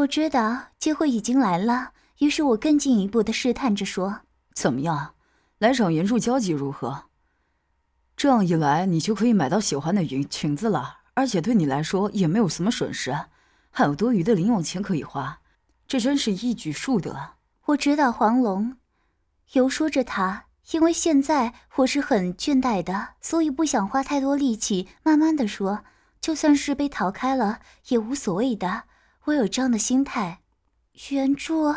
我知道机会已经来了，于是我更进一步的试探着说：“怎么样，来场援助交际如何？这样一来，你就可以买到喜欢的云裙子了，而且对你来说也没有什么损失，还有多余的零用钱可以花，这真是一举数得。”我知道黄龙，游说着他，因为现在我是很倦怠的，所以不想花太多力气，慢慢的说，就算是被逃开了也无所谓的。我有这样的心态，援助，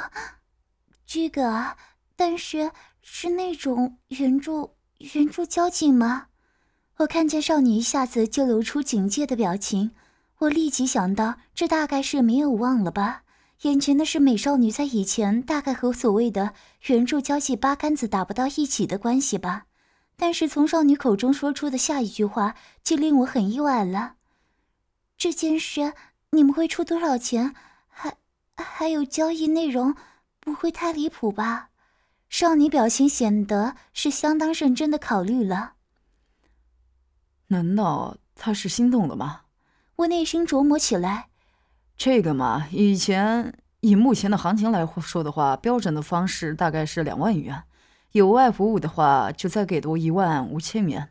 这个，但是是那种援助，援助交警吗？我看见少女一下子就露出警戒的表情，我立即想到，这大概是没有忘了吧？眼前的是美少女，在以前大概和所谓的援助交际八竿子打不到一起的关系吧？但是从少女口中说出的下一句话，就令我很意外了。这件事。你们会出多少钱？还还有交易内容，不会太离谱吧？少女表情显得是相当认真的考虑了。难道他是心动了吗？我内心琢磨起来。这个嘛，以前以目前的行情来说的话，标准的方式大概是两万元，有外服务的话就再给多一万五千元。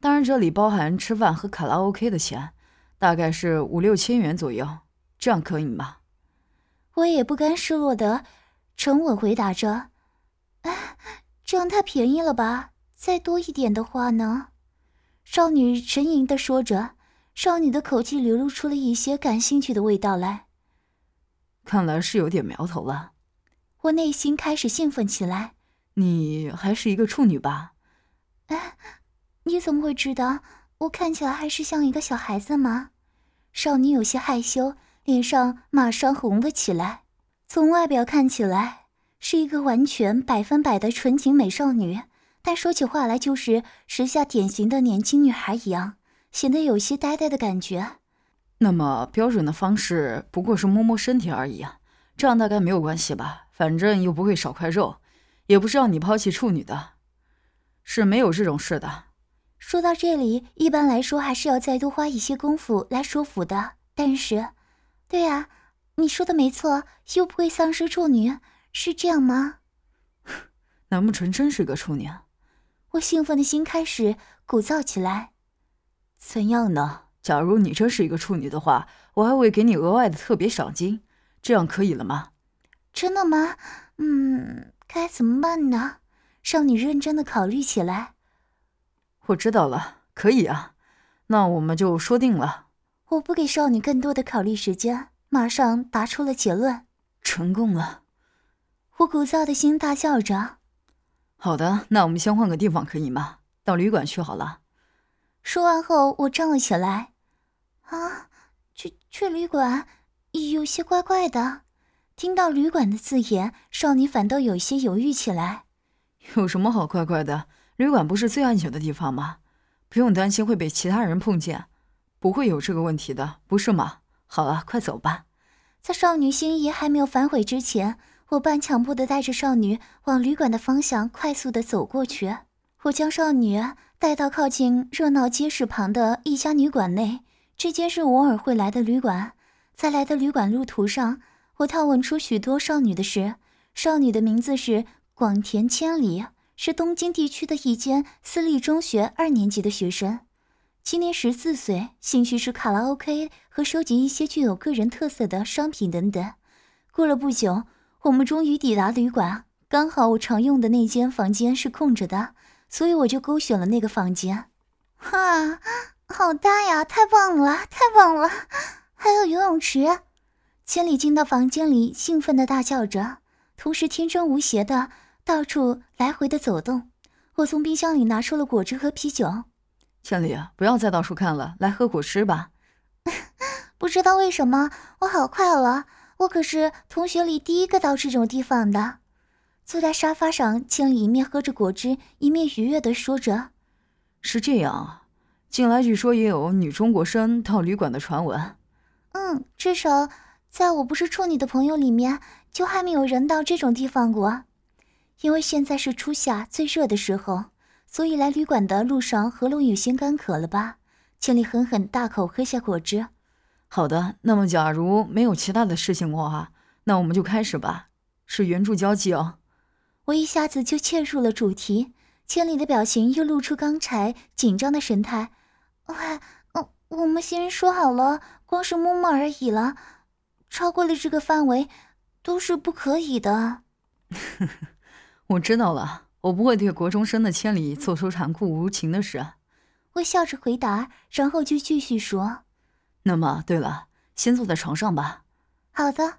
当然，这里包含吃饭和卡拉 OK 的钱。大概是五六千元左右，这样可以吗？我也不甘示弱的沉稳回答着：“哎，这样太便宜了吧？再多一点的话呢？”少女沉吟的说着，少女的口气流露出了一些感兴趣的味道来。看来是有点苗头了。我内心开始兴奋起来。你还是一个处女吧？哎，你怎么会知道？我看起来还是像一个小孩子吗？少女有些害羞，脸上马上红了起来。从外表看起来是一个完全百分百的纯情美少女，但说起话来就是时下典型的年轻女孩一样，显得有些呆呆的感觉。那么标准的方式不过是摸摸身体而已啊，这样大概没有关系吧？反正又不会少块肉，也不是让你抛弃处女的，是没有这种事的。说到这里，一般来说还是要再多花一些功夫来说服的。但是，对呀，你说的没错，又不会丧失处女，是这样吗？难不成真是个处女？我兴奋的心开始鼓噪起来。怎样呢？假如你真是一个处女的话，我还会给你额外的特别赏金，这样可以了吗？真的吗？嗯，该怎么办呢？少女认真的考虑起来。我知道了，可以啊，那我们就说定了。我不给少女更多的考虑时间，马上答出了结论。成功了，我鼓噪的心大笑着。好的，那我们先换个地方可以吗？到旅馆去好了。说完后，我站了起来。啊，去去旅馆，有些怪怪的。听到旅馆的字眼，少女反倒有些犹豫起来。有什么好怪怪的？旅馆不是最安全的地方吗？不用担心会被其他人碰见，不会有这个问题的，不是吗？好了，快走吧。在少女心意还没有反悔之前，我半强迫的带着少女往旅馆的方向快速的走过去。我将少女带到靠近热闹街市旁的一家旅馆内，这间是偶尔会来的旅馆。在来的旅馆路途上，我探问出许多少女的事。少女的名字是广田千里。是东京地区的一间私立中学二年级的学生，今年十四岁，兴趣是卡拉 OK 和收集一些具有个人特色的商品等等。过了不久，我们终于抵达旅馆，刚好我常用的那间房间是空着的，所以我就勾选了那个房间。哈，好大呀！太棒了，太棒了！还有游泳池。千里进到房间里，兴奋的大叫着，同时天真无邪的。到处来回的走动，我从冰箱里拿出了果汁和啤酒。千里，不要再到处看了，来喝果汁吧。不知道为什么，我好快乐。我可是同学里第一个到这种地方的。坐在沙发上，千里一面喝着果汁，一面愉悦的说着：“是这样啊，近来据说也有女中国生到旅馆的传闻。嗯，至少在我不是处女的朋友里面，就还没有人到这种地方过。”因为现在是初夏最热的时候，所以来旅馆的路上喉咙有些干渴了吧？千里狠狠大口喝下果汁，好的，那么假如没有其他的事情的话，那我们就开始吧。是援助交际哦。我一下子就切入了主题，千里的表情又露出刚才紧张的神态。喂，嗯，我们先说好了，光是摸摸而已了，超过了这个范围都是不可以的。我知道了，我不会对国中生的千里做出残酷无情的事。我笑着回答，然后就继续说：“那么，对了，先坐在床上吧。”好的。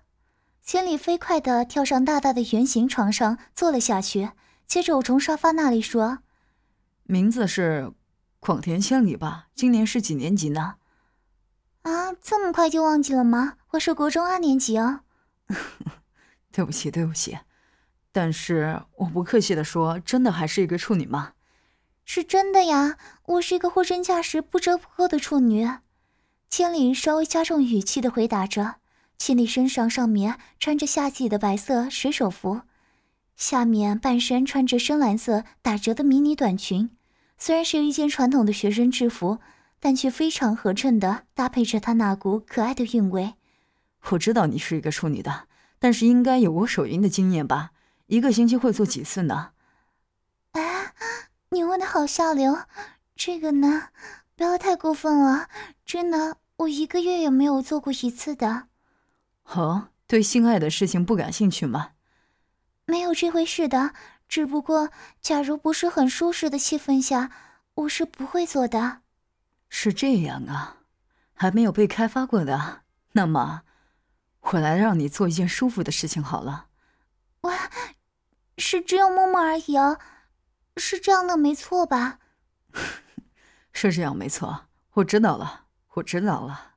千里飞快地跳上大大的圆形床上坐了下去，接着我从沙发那里说：“名字是广田千里吧？今年是几年级呢？”啊，这么快就忘记了吗？我是国中二年级哦。对不起，对不起。但是我不客气的说，真的还是一个处女吗？是真的呀，我是一个货真价实、不折不扣的处女。千里稍微加重语气的回答着。千里身上上面穿着夏季的白色水手服，下面半身穿着深蓝色打折的迷你短裙。虽然是一件传统的学生制服，但却非常合衬的搭配着她那股可爱的韵味。我知道你是一个处女的，但是应该有我手淫的经验吧？一个星期会做几次呢？哎，你问的好下流。这个呢，不要太过分了。真的，我一个月也没有做过一次的。哦，对性爱的事情不感兴趣吗？没有这回事的，只不过假如不是很舒适的气氛下，我是不会做的。是这样啊，还没有被开发过的。那么，我来让你做一件舒服的事情好了。喂，是只有摸摸而已哦，是这样的没错吧？是这样没错，我知道了，我知道了。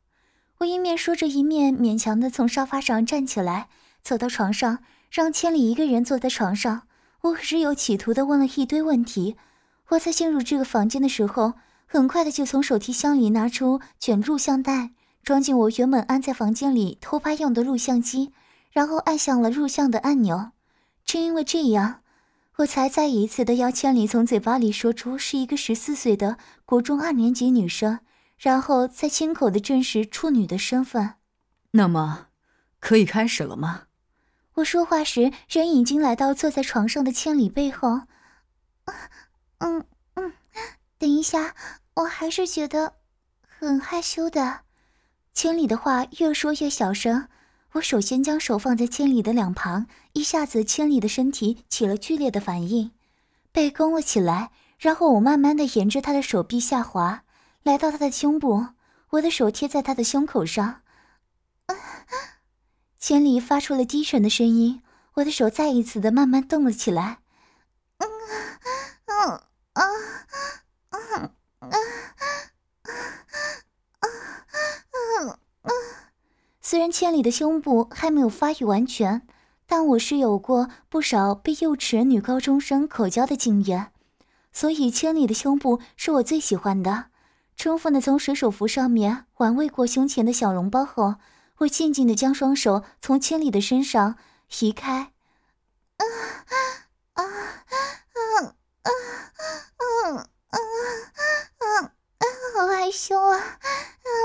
我一面说着，一面勉强的从沙发上站起来，走到床上，让千里一个人坐在床上。我可是有企图的问了一堆问题。我在进入这个房间的时候，很快的就从手提箱里拿出卷录像带，装进我原本安在房间里偷拍用的录像机，然后按响了录像的按钮。正因为这样，我才再一次的要千里从嘴巴里说出是一个十四岁的国中二年级女生。然后再亲口的证实处女的身份，那么，可以开始了吗？我说话时，人已经来到坐在床上的千里背后。嗯嗯，等一下，我还是觉得很害羞的。千里的话越说越小声。我首先将手放在千里的两旁，一下子千里的身体起了剧烈的反应，背弓了起来。然后我慢慢的沿着他的手臂下滑。来到他的胸部，我的手贴在他的胸口上，千里发出了低沉的声音。我的手再一次的慢慢动了起来。嗯嗯啊啊啊啊虽然千里的胸部还没有发育完全，但我是有过不少被幼齿女高中生口交的经验，所以千里的胸部是我最喜欢的。充分的从水手服上面玩味过胸前的小笼包后，我静静的将双手从千里的身上移开。啊啊啊啊啊啊啊啊啊！好害羞啊！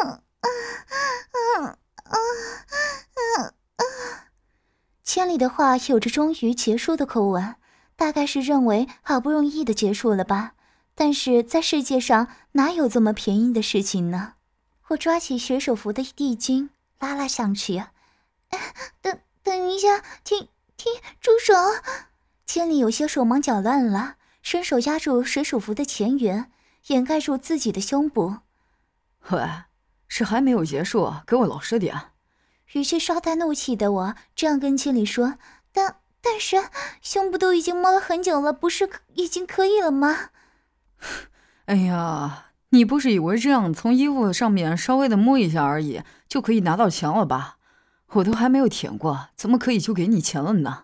啊啊啊啊啊啊！千里的话有着终于结束的口吻，大概是认为好不容易的结束了吧。但是在世界上哪有这么便宜的事情呢？我抓起水手服的地巾拉了上去。等等一下，停停，住手！千里有些手忙脚乱了，伸手压住水手服的前缘，掩盖住自己的胸部。喂，是还没有结束，给我老实点。语气稍带怒气的我这样跟千里说。但但是胸部都已经摸了很久了，不是已经可以了吗？哎呀，你不是以为这样从衣服上面稍微的摸一下而已就可以拿到钱了吧？我都还没有舔过，怎么可以就给你钱了呢？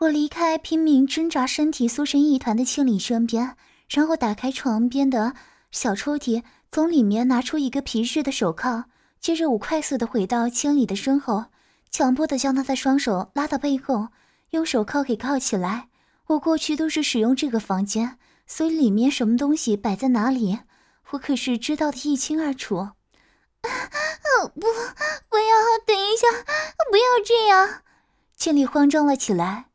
我离开拼命挣扎、身体缩成一团的千里身边，然后打开床边的小抽屉，从里面拿出一个皮质的手铐。接着我快速的回到千里的身后，强迫的将他的双手拉到背后，用手铐给铐起来。我过去都是使用这个房间。所以里面什么东西摆在哪里，我可是知道的一清二楚。哦不，不要！等一下，不要这样！千里慌张了起来，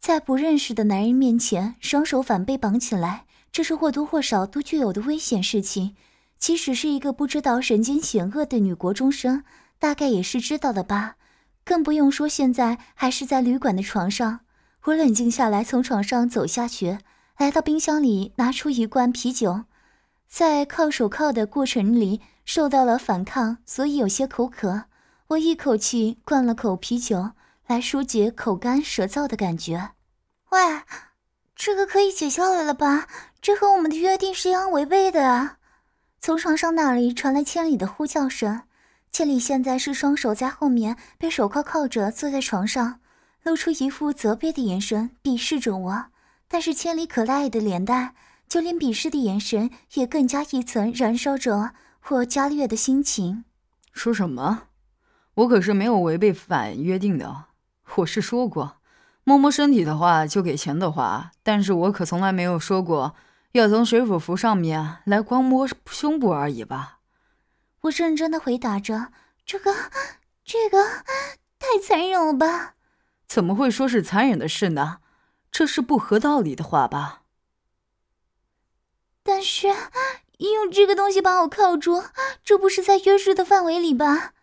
在不认识的男人面前，双手反被绑起来，这是或多或少都具有的危险事情。即使是一个不知道人间险恶的女国中生，大概也是知道的吧。更不用说现在还是在旅馆的床上。我冷静下来，从床上走下去，来到冰箱里拿出一罐啤酒。在铐手铐的过程里受到了反抗，所以有些口渴。我一口气灌了口啤酒，来疏解口干舌燥的感觉。喂，这个可以解下来了吧？这和我们的约定是相违背的啊！从床上那里传来千里的呼叫声，千里现在是双手在后面被手铐铐着坐在床上，露出一副责备的眼神，鄙视着我。但是千里可爱的脸蛋，就连鄙视的眼神也更加一层燃烧着我加略的心情。说什么？我可是没有违背反约定的，我是说过，摸摸身体的话就给钱的话，但是我可从来没有说过。要从水手服上面来光摸胸部而已吧？我认真的回答着。这个，这个太残忍了吧？怎么会说是残忍的事呢？这是不合道理的话吧？但是用这个东西把我铐住，这不是在约束的范围里吧？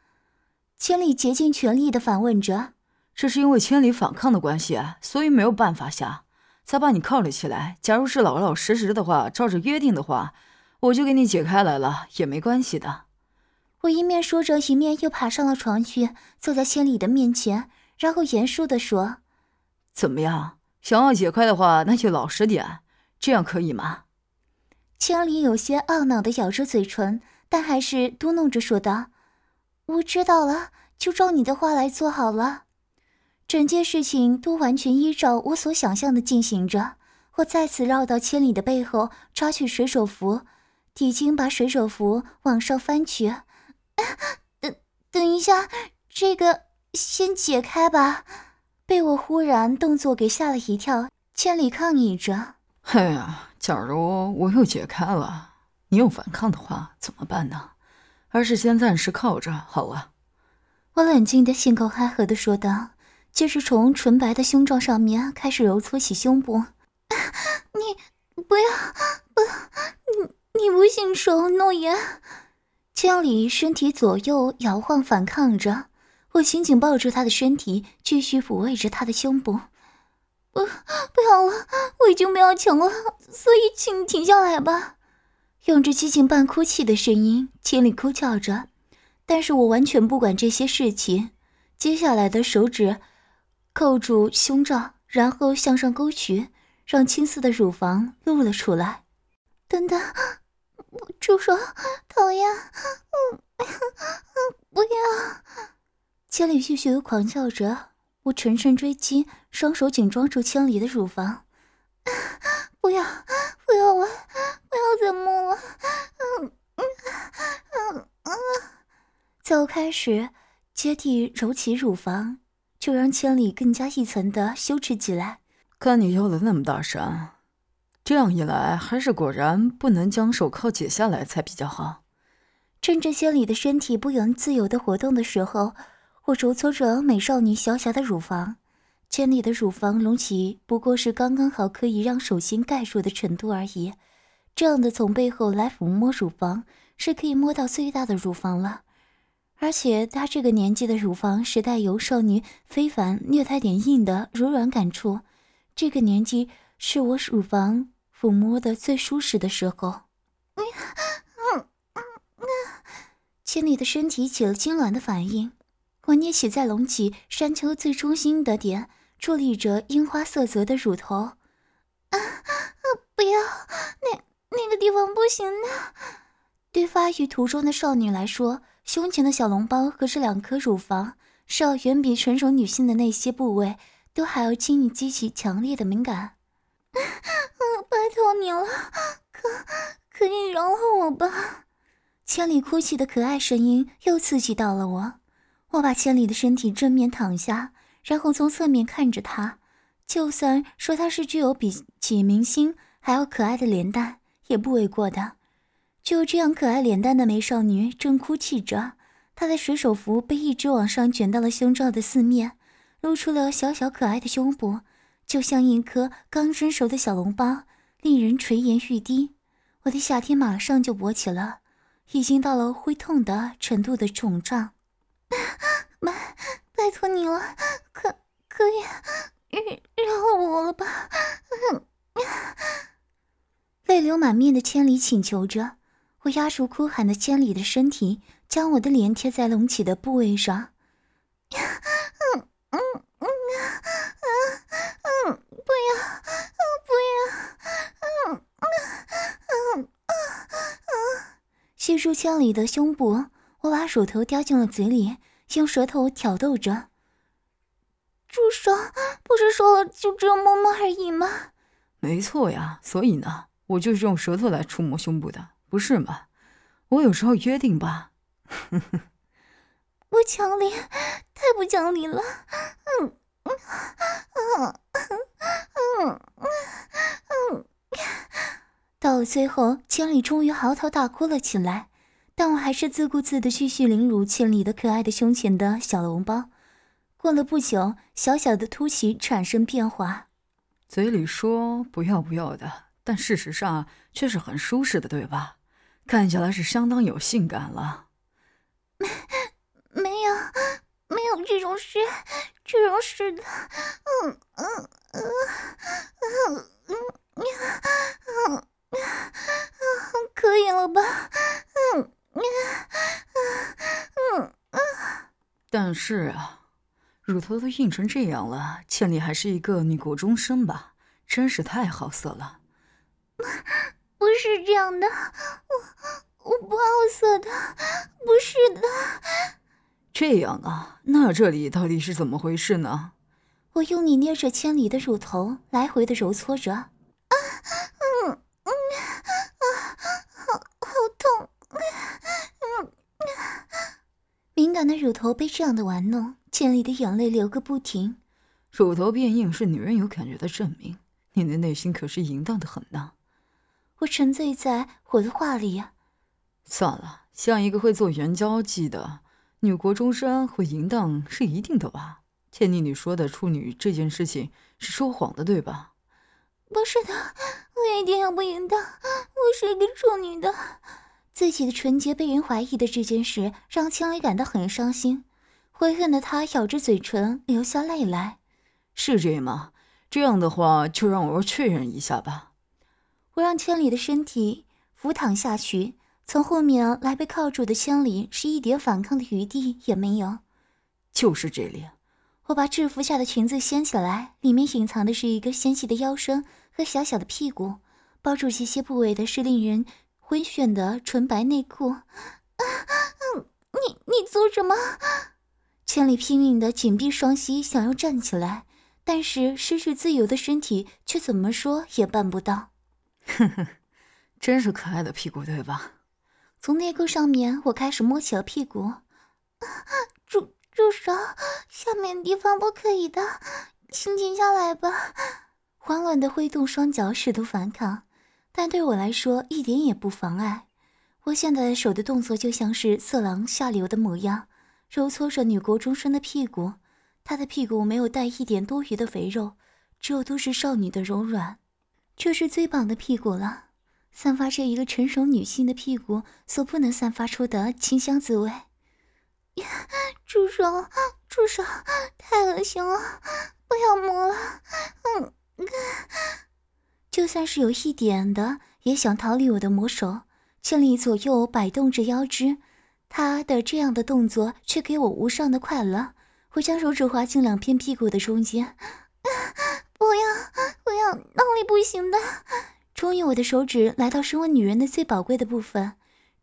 千里竭尽全力的反问着。这是因为千里反抗的关系，所以没有办法下。才把你铐了起来。假如是老老实实的话，照着约定的话，我就给你解开来了，也没关系的。我一面说着，一面又爬上了床去，坐在千里的面前，然后严肃的说：“怎么样？想要解开的话，那就老实点，这样可以吗？”千里有些懊恼的咬着嘴唇，但还是嘟哝着说道：“我知道了，就照你的话来做好了。”整件事情都完全依照我所想象的进行着。我再次绕到千里的背后，抓取水手服，已经把水手服往上翻去。等等一下，这个先解开吧。被我忽然动作给吓了一跳，千里抗议着：“哎呀，假如我又解开了，你又反抗的话怎么办呢？还是先暂时靠着好了。”我冷静的、信口开河的说道。就是从纯白的胸罩上面开始揉搓起胸部，你不要不，你你不信守诺言。千里身体左右摇晃反抗着，我紧紧抱住他的身体，继续抚慰着他的胸部。不不要了，我已经不要强了，所以请停下来吧。用着接近半哭泣的声音，千里哭叫着，但是我完全不管这些事情。接下来的手指。扣住胸罩，然后向上勾取，让青色的乳房露了出来。等等，住手！讨厌！嗯，不要！千里继续狂叫着，我乘胜追击，双手紧抓住千里的乳房。不要！不要了！不要再摸了！嗯嗯嗯嗯，在我开始接地揉起乳房。就让千里更加一层的羞耻起来。看你叫的那么大声，这样一来，还是果然不能将手铐解下来才比较好。趁着千里的身体不能自由的活动的时候，我揉搓着美少女小小的乳房。千里的乳房隆起，不过是刚刚好可以让手心盖住的程度而已。这样的从背后来抚摸乳房，是可以摸到最大的乳房了。而且她这个年纪的乳房是带由少女非凡、略带点硬的柔软感触，这个年纪是我乳房抚摸的最舒适的时候。千里的身体起了痉挛的反应，我捏起在隆起山丘最中心的点，伫立着樱花色泽的乳头。啊啊！不要，那那个地方不行的。对发育途中的少女来说。胸前的小笼包和这两颗乳房，是要远比成熟女性的那些部位都还要轻易激起强烈的敏感。拜托你了，可可以饶了我吧？千里哭泣的可爱声音又刺激到了我。我把千里的身体正面躺下，然后从侧面看着她。就算说她是具有比起明星还要可爱的脸蛋，也不为过的。就这样可爱脸蛋的美少女正哭泣着，她的水手服被一直往上卷到了胸罩的四面，露出了小小可爱的胸脯，就像一颗刚蒸熟的小笼包，令人垂涎欲滴。我的夏天马上就勃起了，已经到了会痛的程度的肿胀。拜拜托你了，可可以饶了我了吧？泪流满面的千里请求着。我压住哭喊的千里的身体，将我的脸贴在隆起的部位上。嗯嗯嗯啊嗯，不要，不要，嗯嗯嗯嗯吸住千里的胸部，我把乳头叼进了嘴里，用舌头挑逗着。住手！不是说了就只有摸摸而已吗？没错呀，所以呢，我就是用舌头来触摸胸部的。不是吗？我有时候约定吧。不讲理，太不讲理了。嗯嗯嗯嗯嗯嗯。到了最后，千里终于嚎啕大哭了起来，但我还是自顾自的继续凌辱千里的可爱的胸前的小笼包。过了不久，小小的凸起产生变化，嘴里说不要不要的，但事实上却是很舒适的，对吧？看起来是相当有性感了，没没有没有这种事，这种事的，嗯嗯嗯嗯嗯嗯嗯，可以了吧？嗯嗯嗯嗯，但是啊，乳头都硬成这样了，倩丽还是一个女国中生吧？真是太好色了。不是这样的，我我不好色的，不是的。这样啊，那这里到底是怎么回事呢？我用你捏着千里的乳头，来回的揉搓着。啊，嗯嗯啊，好好痛。嗯，敏感的乳头被这样的玩弄，千里的眼泪流个不停。乳头变硬是女人有感觉的证明，你的内心可是淫荡的很呢。我沉醉在我的画里呀。算了，像一个会做援交际的女国中生会淫荡是一定的吧？倩妮，你说的处女这件事情是说谎的，对吧？不是的，我一点也不淫荡，我是一个处女的。自己的纯洁被人怀疑的这件事让千里感到很伤心，悔恨的她咬着嘴唇流下泪来。是这样吗？这样的话，就让我确认一下吧。我让千里的身体俯躺下去，从后面来被铐住的千里是一点反抗的余地也没有。就是这里，我把制服下的裙子掀起来，里面隐藏的是一个纤细的腰身和小小的屁股，包住这些部位的是令人昏眩的纯白内裤。啊，你你做什么？千里拼命的紧闭双膝，想要站起来，但是失去自由的身体却怎么说也办不到。哼哼，真是可爱的屁股，对吧？从内裤上面，我开始摸起了屁股。住住手！下面地方不可以的，请停下来吧。慌乱的挥动双脚，试图反抗，但对我来说一点也不妨碍。我现在的手的动作就像是色狼下流的模样，揉搓着女国中生的屁股。她的屁股没有带一点多余的肥肉，只有都市少女的柔软。这是最棒的屁股了，散发着一个成熟女性的屁股所不能散发出的清香滋味。呀 住手！住手！太恶心了！不要摸了！嗯，就算是有一点的，也想逃离我的魔手。千里左右摆动着腰肢，他的这样的动作却给我无上的快乐。我将手指滑进两片屁股的中间。不要，不要，那里不行的。终于，我的手指来到身为女人的最宝贵的部分。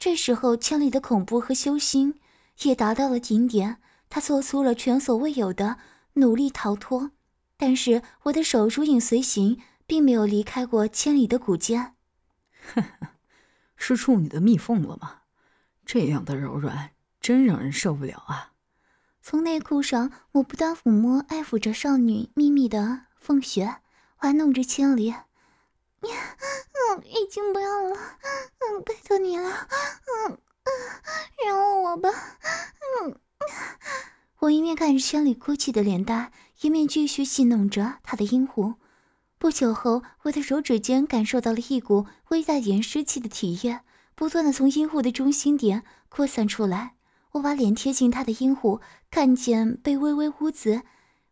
这时候，千里的恐怖和羞心也达到了顶点。他做出了前所未有的努力逃脱，但是我的手如影随形，并没有离开过千里的骨尖。是处女的蜜缝了吗？这样的柔软，真让人受不了啊！从内裤上，我不断抚摸、爱抚着少女秘密的。风雪玩弄着千里，嗯，已经不要了，嗯，拜托你了，嗯嗯，饶我吧，嗯。我一面看着千里哭泣的脸蛋，一面继续戏弄着他的阴户。不久后，我的手指间感受到了一股微带点湿气的体液，不断的从阴户的中心点扩散出来。我把脸贴近他的阴户，看见被微微污渍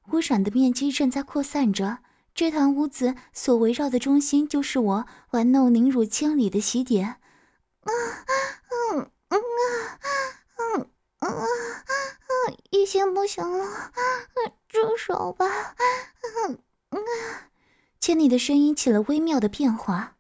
污染的面积正在扩散着。这团污渍所围绕的中心，就是我玩弄凌辱千里的起点。啊，嗯嗯啊，嗯嗯啊，已经不行了，住手吧！嗯嗯，千里的声音起了微妙的变化。